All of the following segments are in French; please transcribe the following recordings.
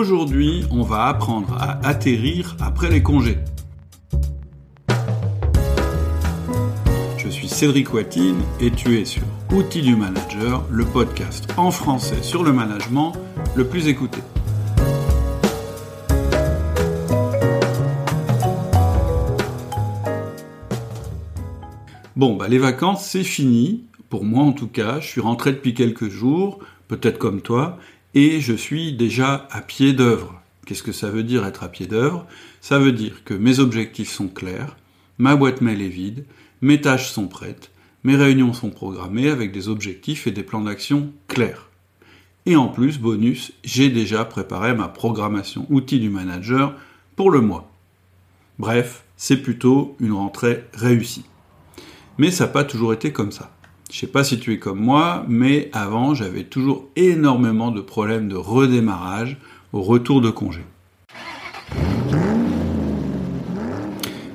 Aujourd'hui, on va apprendre à atterrir après les congés. Je suis Cédric Watine et tu es sur Outils du Manager, le podcast en français sur le management le plus écouté. Bon, bah les vacances, c'est fini. Pour moi, en tout cas, je suis rentré depuis quelques jours, peut-être comme toi, et je suis déjà à pied d'œuvre. Qu'est-ce que ça veut dire être à pied d'œuvre? Ça veut dire que mes objectifs sont clairs, ma boîte mail est vide, mes tâches sont prêtes, mes réunions sont programmées avec des objectifs et des plans d'action clairs. Et en plus, bonus, j'ai déjà préparé ma programmation outil du manager pour le mois. Bref, c'est plutôt une rentrée réussie. Mais ça n'a pas toujours été comme ça. Je sais pas si tu es comme moi, mais avant, j'avais toujours énormément de problèmes de redémarrage au retour de congé.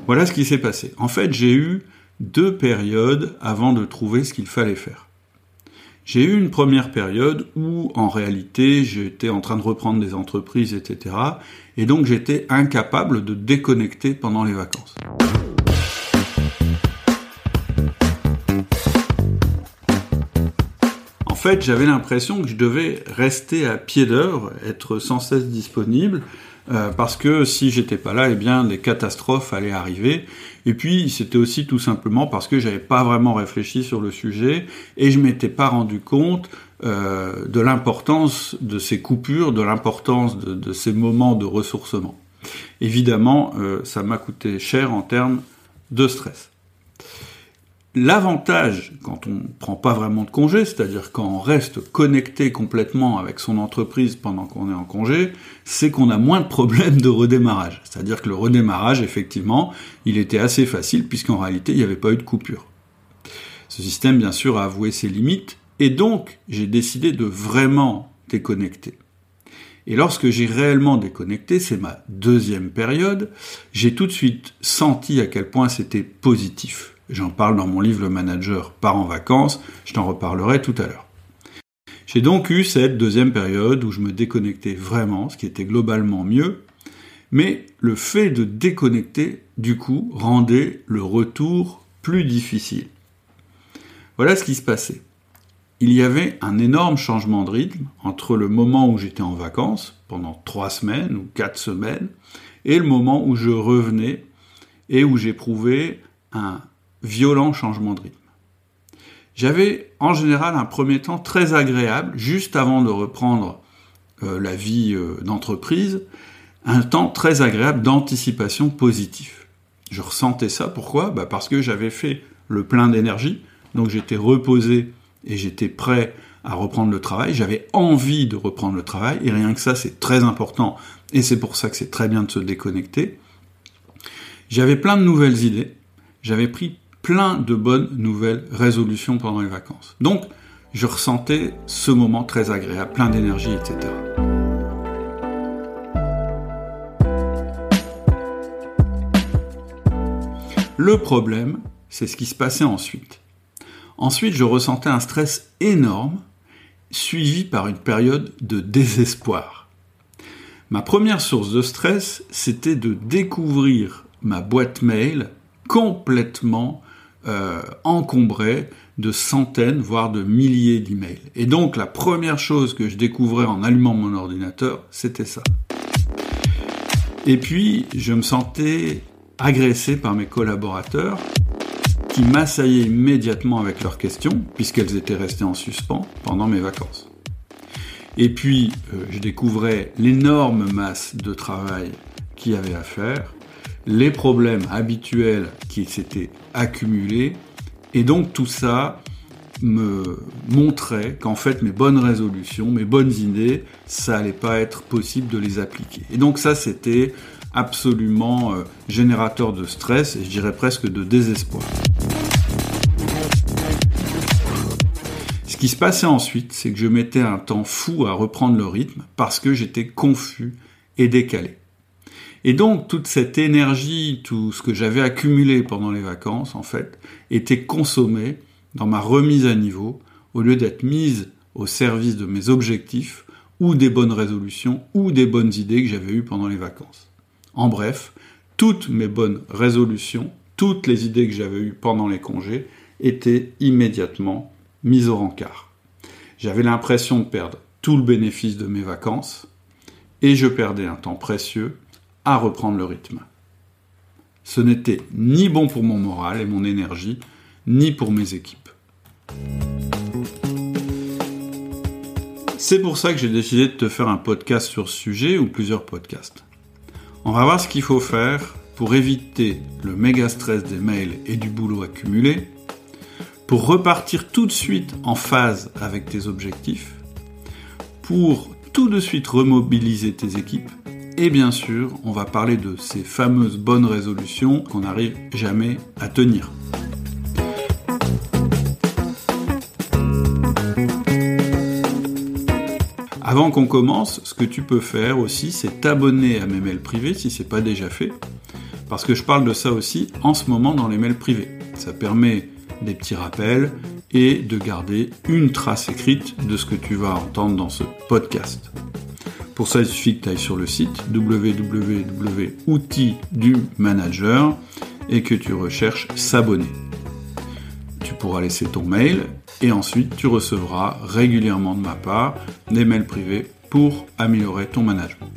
Voilà ce qui s'est passé. En fait, j'ai eu deux périodes avant de trouver ce qu'il fallait faire. J'ai eu une première période où, en réalité, j'étais en train de reprendre des entreprises, etc. Et donc, j'étais incapable de déconnecter pendant les vacances. Fait, j'avais l'impression que je devais rester à pied d'œuvre, être sans cesse disponible, euh, parce que si j'étais pas là, eh bien, des catastrophes allaient arriver. Et puis, c'était aussi tout simplement parce que j'avais pas vraiment réfléchi sur le sujet et je m'étais pas rendu compte euh, de l'importance de ces coupures, de l'importance de, ces moments de ressourcement. Évidemment, euh, ça m'a coûté cher en termes de stress. L'avantage, quand on ne prend pas vraiment de congé, c'est-à-dire quand on reste connecté complètement avec son entreprise pendant qu'on est en congé, c'est qu'on a moins de problèmes de redémarrage. C'est-à-dire que le redémarrage, effectivement, il était assez facile puisqu'en réalité, il n'y avait pas eu de coupure. Ce système, bien sûr, a avoué ses limites et donc j'ai décidé de vraiment déconnecter. Et lorsque j'ai réellement déconnecté, c'est ma deuxième période, j'ai tout de suite senti à quel point c'était positif. J'en parle dans mon livre Le manager part en vacances, je t'en reparlerai tout à l'heure. J'ai donc eu cette deuxième période où je me déconnectais vraiment, ce qui était globalement mieux, mais le fait de déconnecter, du coup, rendait le retour plus difficile. Voilà ce qui se passait. Il y avait un énorme changement de rythme entre le moment où j'étais en vacances, pendant trois semaines ou quatre semaines, et le moment où je revenais et où j'éprouvais un violent changement de rythme. J'avais en général un premier temps très agréable, juste avant de reprendre euh, la vie euh, d'entreprise, un temps très agréable d'anticipation positive. Je ressentais ça, pourquoi? Bah Parce que j'avais fait le plein d'énergie, donc j'étais reposé et j'étais prêt à reprendre le travail, j'avais envie de reprendre le travail, et rien que ça c'est très important, et c'est pour ça que c'est très bien de se déconnecter. J'avais plein de nouvelles idées, j'avais pris plein de bonnes nouvelles résolutions pendant les vacances. Donc, je ressentais ce moment très agréable, plein d'énergie, etc. Le problème, c'est ce qui se passait ensuite. Ensuite, je ressentais un stress énorme, suivi par une période de désespoir. Ma première source de stress, c'était de découvrir ma boîte mail complètement euh, encombré de centaines, voire de milliers d'emails. Et donc la première chose que je découvrais en allumant mon ordinateur, c'était ça. Et puis, je me sentais agressé par mes collaborateurs qui m'assaillaient immédiatement avec leurs questions, puisqu'elles étaient restées en suspens pendant mes vacances. Et puis, euh, je découvrais l'énorme masse de travail qu'il y avait à faire, les problèmes habituels qui s'étaient accumulés, et donc tout ça me montrait qu'en fait mes bonnes résolutions, mes bonnes idées, ça allait pas être possible de les appliquer. Et donc ça c'était absolument euh, générateur de stress et je dirais presque de désespoir. Ce qui se passait ensuite, c'est que je mettais un temps fou à reprendre le rythme parce que j'étais confus et décalé. Et donc toute cette énergie, tout ce que j'avais accumulé pendant les vacances, en fait, était consommé dans ma remise à niveau, au lieu d'être mise au service de mes objectifs, ou des bonnes résolutions, ou des bonnes idées que j'avais eues pendant les vacances. En bref, toutes mes bonnes résolutions, toutes les idées que j'avais eues pendant les congés étaient immédiatement mises au rencard. J'avais l'impression de perdre tout le bénéfice de mes vacances, et je perdais un temps précieux reprendre le rythme. Ce n'était ni bon pour mon moral et mon énergie, ni pour mes équipes. C'est pour ça que j'ai décidé de te faire un podcast sur ce sujet ou plusieurs podcasts. On va voir ce qu'il faut faire pour éviter le méga stress des mails et du boulot accumulé, pour repartir tout de suite en phase avec tes objectifs, pour tout de suite remobiliser tes équipes, et bien sûr, on va parler de ces fameuses bonnes résolutions qu'on n'arrive jamais à tenir. Avant qu'on commence, ce que tu peux faire aussi, c'est t'abonner à mes mails privés si c'est pas déjà fait. Parce que je parle de ça aussi en ce moment dans les mails privés. Ça permet des petits rappels et de garder une trace écrite de ce que tu vas entendre dans ce podcast. Pour ça, il suffit que tu ailles sur le site www.outils du manager et que tu recherches s'abonner. Tu pourras laisser ton mail et ensuite tu recevras régulièrement de ma part des mails privés pour améliorer ton management.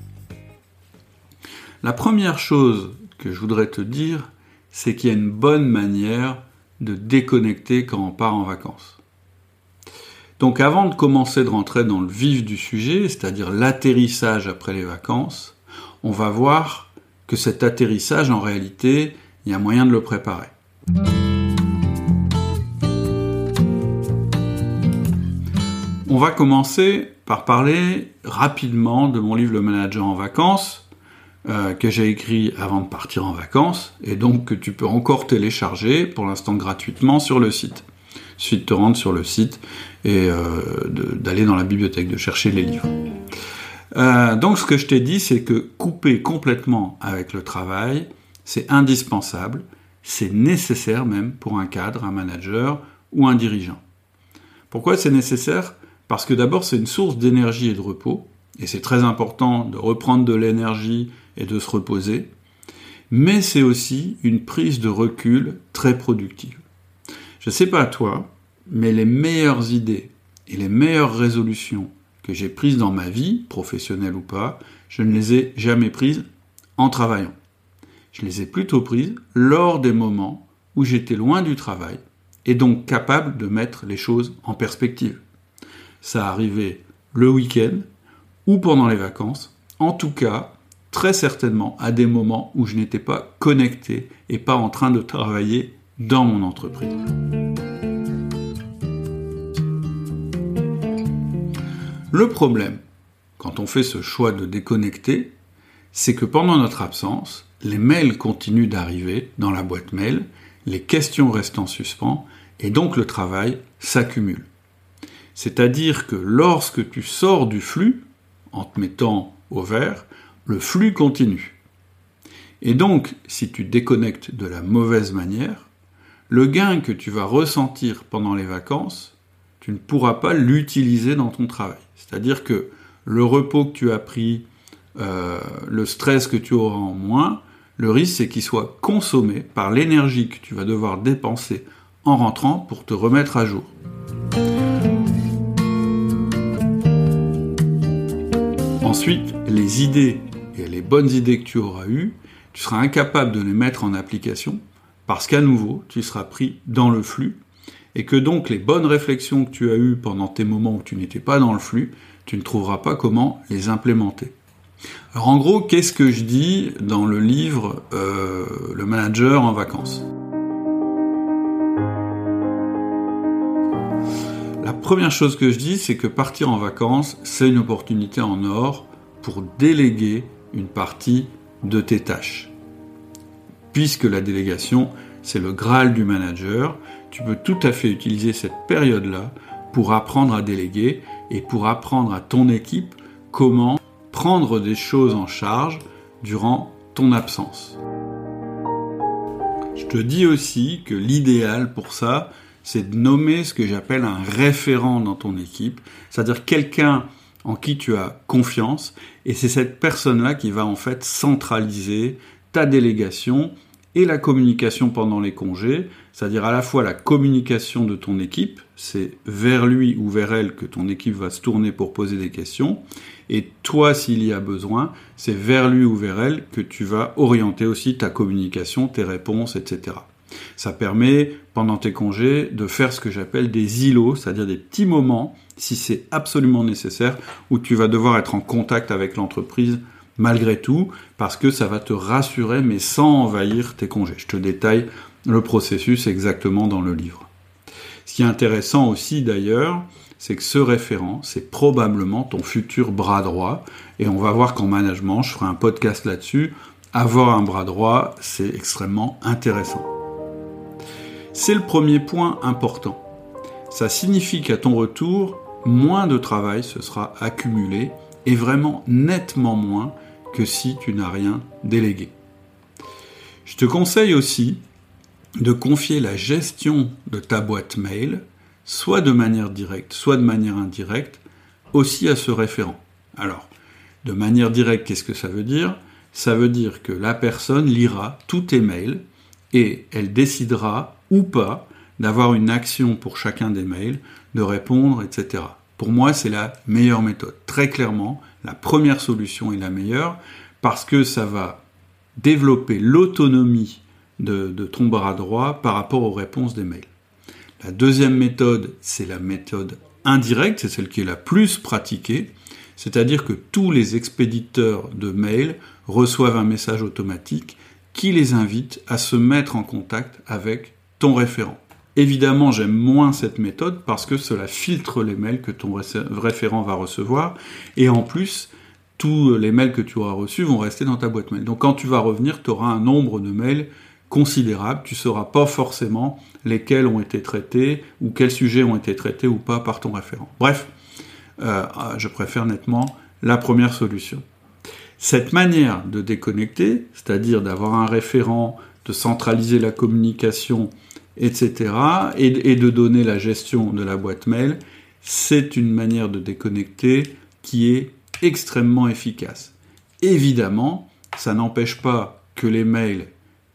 La première chose que je voudrais te dire, c'est qu'il y a une bonne manière de déconnecter quand on part en vacances. Donc avant de commencer de rentrer dans le vif du sujet, c'est-à-dire l'atterrissage après les vacances, on va voir que cet atterrissage, en réalité, il y a moyen de le préparer. On va commencer par parler rapidement de mon livre Le manager en vacances, euh, que j'ai écrit avant de partir en vacances, et donc que tu peux encore télécharger pour l'instant gratuitement sur le site. Suffit de te rendre sur le site et euh, d'aller dans la bibliothèque, de chercher les livres. Euh, donc ce que je t'ai dit, c'est que couper complètement avec le travail, c'est indispensable, c'est nécessaire même pour un cadre, un manager ou un dirigeant. Pourquoi c'est nécessaire? Parce que d'abord, c'est une source d'énergie et de repos, et c'est très important de reprendre de l'énergie et de se reposer, mais c'est aussi une prise de recul très productive. Je ne sais pas toi, mais les meilleures idées et les meilleures résolutions que j'ai prises dans ma vie, professionnelle ou pas, je ne les ai jamais prises en travaillant. Je les ai plutôt prises lors des moments où j'étais loin du travail et donc capable de mettre les choses en perspective ça arrivait le week-end ou pendant les vacances, en tout cas, très certainement à des moments où je n'étais pas connecté et pas en train de travailler dans mon entreprise. Le problème, quand on fait ce choix de déconnecter, c'est que pendant notre absence, les mails continuent d'arriver dans la boîte mail, les questions restent en suspens, et donc le travail s'accumule. C'est-à-dire que lorsque tu sors du flux, en te mettant au vert, le flux continue. Et donc, si tu déconnectes de la mauvaise manière, le gain que tu vas ressentir pendant les vacances, tu ne pourras pas l'utiliser dans ton travail. C'est-à-dire que le repos que tu as pris, euh, le stress que tu auras en moins, le risque c'est qu'il soit consommé par l'énergie que tu vas devoir dépenser en rentrant pour te remettre à jour. Ensuite, les idées et les bonnes idées que tu auras eues, tu seras incapable de les mettre en application parce qu'à nouveau, tu seras pris dans le flux et que donc les bonnes réflexions que tu as eues pendant tes moments où tu n'étais pas dans le flux, tu ne trouveras pas comment les implémenter. Alors en gros, qu'est-ce que je dis dans le livre euh, Le manager en vacances? La première chose que je dis, c'est que partir en vacances, c'est une opportunité en or pour déléguer une partie de tes tâches. Puisque la délégation, c'est le Graal du manager, tu peux tout à fait utiliser cette période-là pour apprendre à déléguer et pour apprendre à ton équipe comment prendre des choses en charge durant ton absence. Je te dis aussi que l'idéal pour ça, c'est de nommer ce que j'appelle un référent dans ton équipe, c'est-à-dire quelqu'un en qui tu as confiance, et c'est cette personne-là qui va en fait centraliser ta délégation et la communication pendant les congés, c'est-à-dire à la fois la communication de ton équipe, c'est vers lui ou vers elle que ton équipe va se tourner pour poser des questions, et toi, s'il y a besoin, c'est vers lui ou vers elle que tu vas orienter aussi ta communication, tes réponses, etc. Ça permet, pendant tes congés, de faire ce que j'appelle des îlots, c'est-à-dire des petits moments, si c'est absolument nécessaire, où tu vas devoir être en contact avec l'entreprise malgré tout, parce que ça va te rassurer, mais sans envahir tes congés. Je te détaille le processus exactement dans le livre. Ce qui est intéressant aussi d'ailleurs, c'est que ce référent, c'est probablement ton futur bras droit. Et on va voir qu'en management, je ferai un podcast là-dessus. Avoir un bras droit, c'est extrêmement intéressant. C'est le premier point important. Ça signifie qu'à ton retour, moins de travail se sera accumulé et vraiment nettement moins que si tu n'as rien délégué. Je te conseille aussi de confier la gestion de ta boîte mail soit de manière directe, soit de manière indirecte, aussi à ce référent. Alors, de manière directe, qu'est-ce que ça veut dire? Ça veut dire que la personne lira tous tes mails et elle décidera ou pas d'avoir une action pour chacun des mails, de répondre, etc. Pour moi, c'est la meilleure méthode. Très clairement, la première solution est la meilleure parce que ça va développer l'autonomie de, de ton bras droit par rapport aux réponses des mails. La deuxième méthode, c'est la méthode indirecte, c'est celle qui est la plus pratiquée, c'est-à-dire que tous les expéditeurs de mails reçoivent un message automatique qui les invite à se mettre en contact avec ton référent. Évidemment, j'aime moins cette méthode parce que cela filtre les mails que ton référent va recevoir et en plus, tous les mails que tu auras reçus vont rester dans ta boîte mail. Donc quand tu vas revenir, tu auras un nombre de mails considérable, tu ne sauras pas forcément lesquels ont été traités ou quels sujets ont été traités ou pas par ton référent. Bref, euh, je préfère nettement la première solution. Cette manière de déconnecter, c'est-à-dire d'avoir un référent, de centraliser la communication, etc., et, et de donner la gestion de la boîte mail, c'est une manière de déconnecter qui est extrêmement efficace. Évidemment, ça n'empêche pas que les mails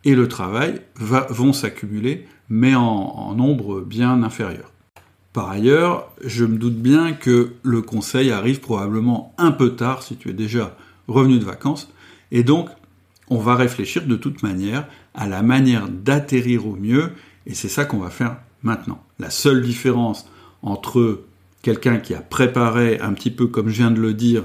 et le travail vont s'accumuler, mais en, nombre bien inférieur. Par ailleurs, je me doute bien que le conseil arrive probablement un peu tard si tu es déjà revenu de vacances, et donc on va réfléchir de toute manière à la manière d'atterrir au mieux, et c'est ça qu'on va faire maintenant. La seule différence entre quelqu'un qui a préparé un petit peu, comme je viens de le dire,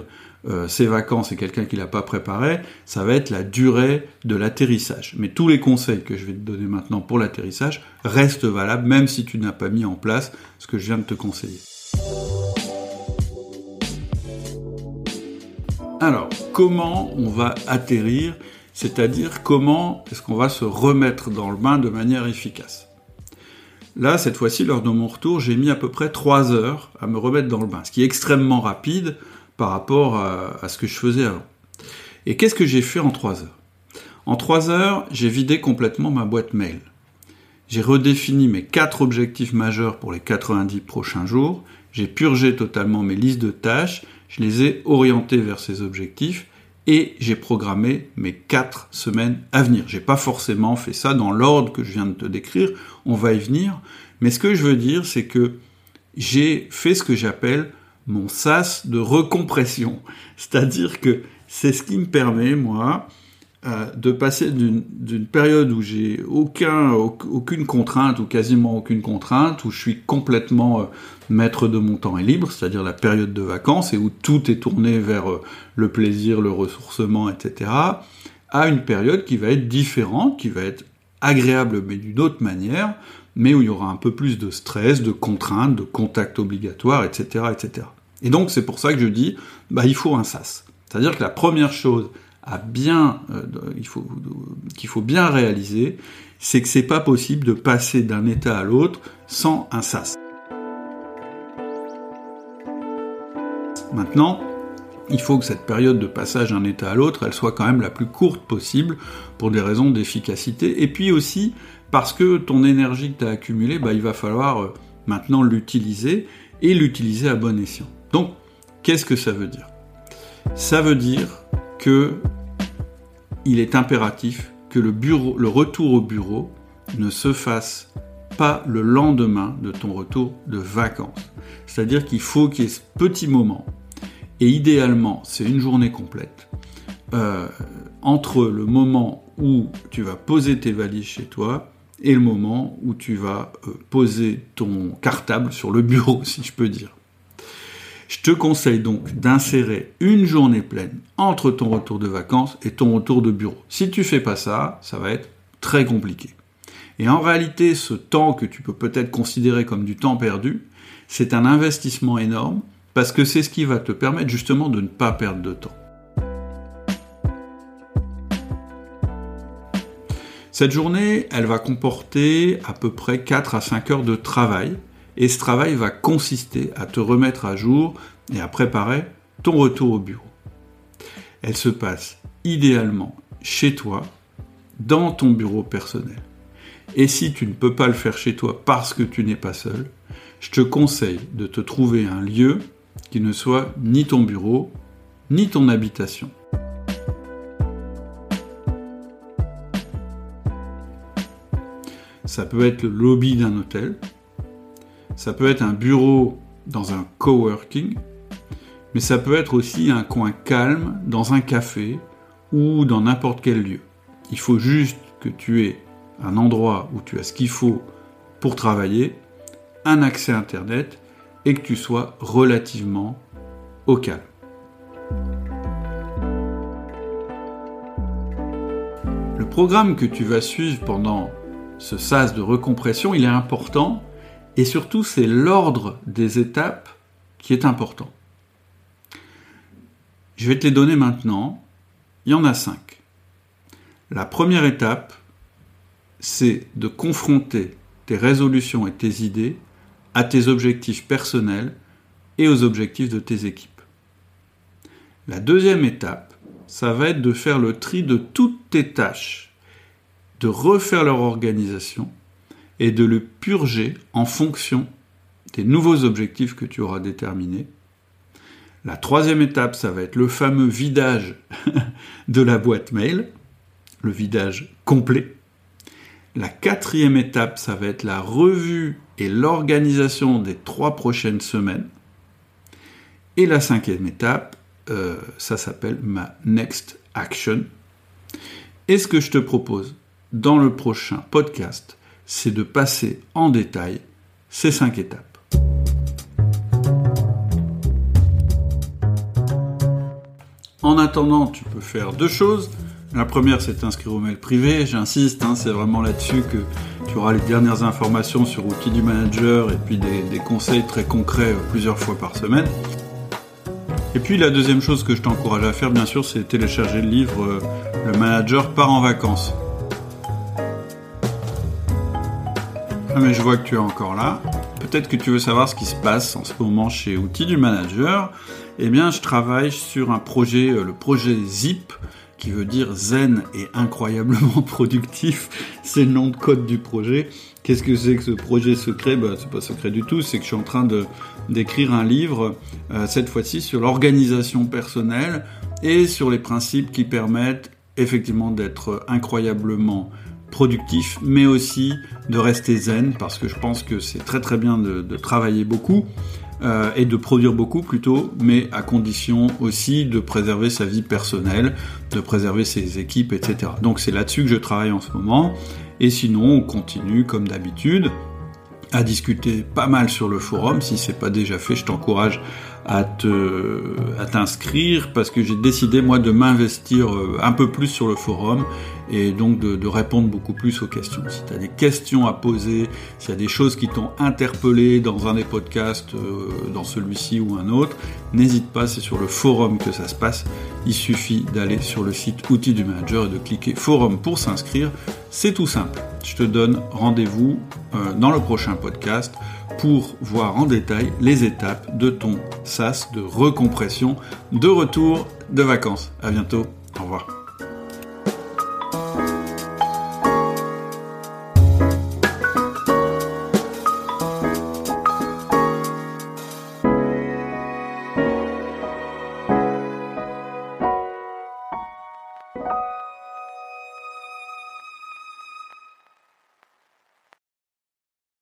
euh, ses vacances et quelqu'un qui l'a pas préparé, ça va être la durée de l'atterrissage. Mais tous les conseils que je vais te donner maintenant pour l'atterrissage restent valables, même si tu n'as pas mis en place ce que je viens de te conseiller. Alors, comment on va atterrir C'est-à-dire comment est-ce qu'on va se remettre dans le bain de manière efficace Là, cette fois-ci, lors de mon retour, j'ai mis à peu près 3 heures à me remettre dans le bain, ce qui est extrêmement rapide par rapport à, ce que je faisais avant. Et qu'est-ce que j'ai fait en trois heures? En trois heures, j'ai vidé complètement ma boîte mail. J'ai redéfini mes quatre objectifs majeurs pour les 90 prochains jours. J'ai purgé totalement mes listes de tâches. Je les ai orientées vers ces objectifs et j'ai programmé mes quatre semaines à venir. J'ai pas forcément fait ça dans l'ordre que je viens de te décrire. On va y venir. Mais ce que je veux dire, c'est que j'ai fait ce que j'appelle mon sas de recompression. C'est-à-dire que c'est ce qui me permet, moi, euh, de passer d'une période où j'ai aucun, aucune contrainte ou quasiment aucune contrainte, où je suis complètement euh, maître de mon temps et libre, c'est-à-dire la période de vacances et où tout est tourné vers euh, le plaisir, le ressourcement, etc., à une période qui va être différente, qui va être agréable mais d'une autre manière, mais où il y aura un peu plus de stress, de contraintes, de contacts obligatoires, etc., etc. Et donc c'est pour ça que je dis, bah, il faut un sas. C'est-à-dire que la première chose à bien, euh, il faut, qu'il faut bien réaliser, c'est que c'est pas possible de passer d'un état à l'autre sans un sas. Maintenant, il faut que cette période de passage d'un état à l'autre, elle soit quand même la plus courte possible pour des raisons d'efficacité. Et puis aussi parce que ton énergie que tu as accumulée, bah, il va falloir euh, maintenant l'utiliser et l'utiliser à bon escient. Donc, Qu'est-ce que ça veut dire? Ça veut dire que il est impératif que le, retour au bureau ne se fasse pas le lendemain de ton retour de vacances. C'est-à-dire qu'il faut qu'il y ait ce petit moment, et idéalement c'est une journée complète, euh, entre le moment où tu vas poser tes valises chez toi et le moment où tu vas euh, poser ton cartable sur le bureau, si je peux dire. Je te conseille donc d'insérer une journée pleine entre ton retour de vacances et ton retour de bureau. Si tu fais pas ça, ça va être très compliqué. Et en réalité, ce temps que tu peux peut-être considérer comme du temps perdu, c'est un investissement énorme parce que c'est ce qui va te permettre justement de ne pas perdre de temps. Cette journée, elle va comporter à peu près 4 à 5 heures de travail et ce travail va consister à te remettre à jour et à préparer ton retour au bureau. Elle se passe idéalement chez toi, dans ton bureau personnel. Et si tu ne peux pas le faire chez toi parce que tu n'es pas seul, je te conseille de te trouver un lieu qui ne soit ni ton bureau, ni ton habitation. Ça peut être le lobby d'un hôtel, ça peut être un bureau dans un coworking, mais ça peut être aussi un coin calme dans un café ou dans n'importe quel lieu. Il faut juste que tu aies un endroit où tu as ce qu'il faut pour travailler, un accès Internet et que tu sois relativement au calme. Le programme que tu vas suivre pendant ce sas de recompression, il est important et surtout c'est l'ordre des étapes qui est important. Je vais te les donner maintenant. Il y en a cinq. La première étape, c'est de confronter tes résolutions et tes idées à tes objectifs personnels et aux objectifs de tes équipes. La deuxième étape, ça va être de faire le tri de toutes tes tâches, de refaire leur organisation et de le purger en fonction des nouveaux objectifs que tu auras déterminés. La troisième étape, ça va être le fameux vidage de la boîte mail, le vidage complet. La quatrième étape, ça va être la revue et l'organisation des trois prochaines semaines. Et la cinquième étape, euh, ça s'appelle ma next action. Et ce que je te propose dans le prochain podcast, c'est de passer en détail ces cinq étapes. En attendant, tu peux faire deux choses. La première, c'est t'inscrire au mail privé. J'insiste, hein, c'est vraiment là-dessus que tu auras les dernières informations sur outils du manager et puis des, conseils très concrets euh, plusieurs fois par semaine. Et puis la deuxième chose que je t'encourage à faire, bien sûr, c'est télécharger le livre euh, Le manager part en vacances. Ah mais je vois que tu es encore là. Peut-être que tu veux savoir ce qui se passe en ce moment chez Outils du Manager. Eh bien, je travaille sur un projet, euh, le projet ZIP, qui veut dire zen et incroyablement productif. C'est le nom de code du projet. Qu'est-ce que c'est que ce projet secret? Bah, C'est pas secret du tout, c'est que je suis en train d'écrire un livre, euh, cette fois-ci sur l'organisation personnelle et sur les principes qui permettent effectivement d'être incroyablement productif, mais aussi de rester zen, parce que je pense que c'est très très bien de, travailler beaucoup, euh, et de produire beaucoup plutôt, mais à condition aussi de préserver sa vie personnelle, de préserver ses équipes, etc. Donc c'est là-dessus que je travaille en ce moment. Et sinon, on continue comme d'habitude à discuter pas mal sur le forum. Si c'est pas déjà fait, je t'encourage à t'inscrire parce que j'ai décidé moi de m'investir euh, un peu plus sur le forum et donc de, répondre beaucoup plus aux questions. Si tu as des questions à poser, s'il y a des choses qui t'ont interpellé dans un des podcasts, euh, dans celui-ci ou un autre, n'hésite pas, c'est sur le forum que ça se passe. Il suffit d'aller sur le site Outils du Manager et de cliquer Forum pour s'inscrire. C'est tout simple. Je te donne rendez-vous euh, dans le prochain podcast pour voir en détail les étapes de ton SAS de recompression de retour de vacances. À bientôt.